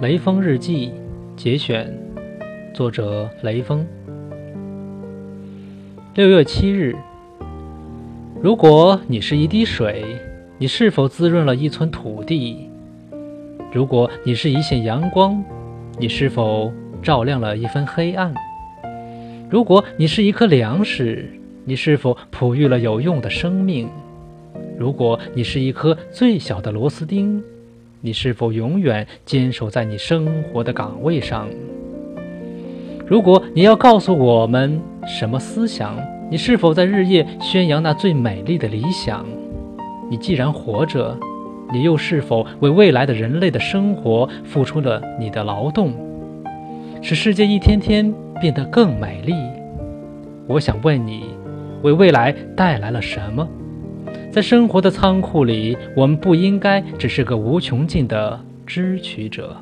雷锋日记节选，作者雷锋。六月七日，如果你是一滴水，你是否滋润了一寸土地？如果你是一线阳光，你是否照亮了一分黑暗？如果你是一颗粮食，你是否哺育了有用的生命？如果你是一颗最小的螺丝钉，你是否永远坚守在你生活的岗位上？如果你要告诉我们什么思想，你是否在日夜宣扬那最美丽的理想？你既然活着。你又是否为未来的人类的生活付出了你的劳动，使世界一天天变得更美丽？我想问你，为未来带来了什么？在生活的仓库里，我们不应该只是个无穷尽的支取者。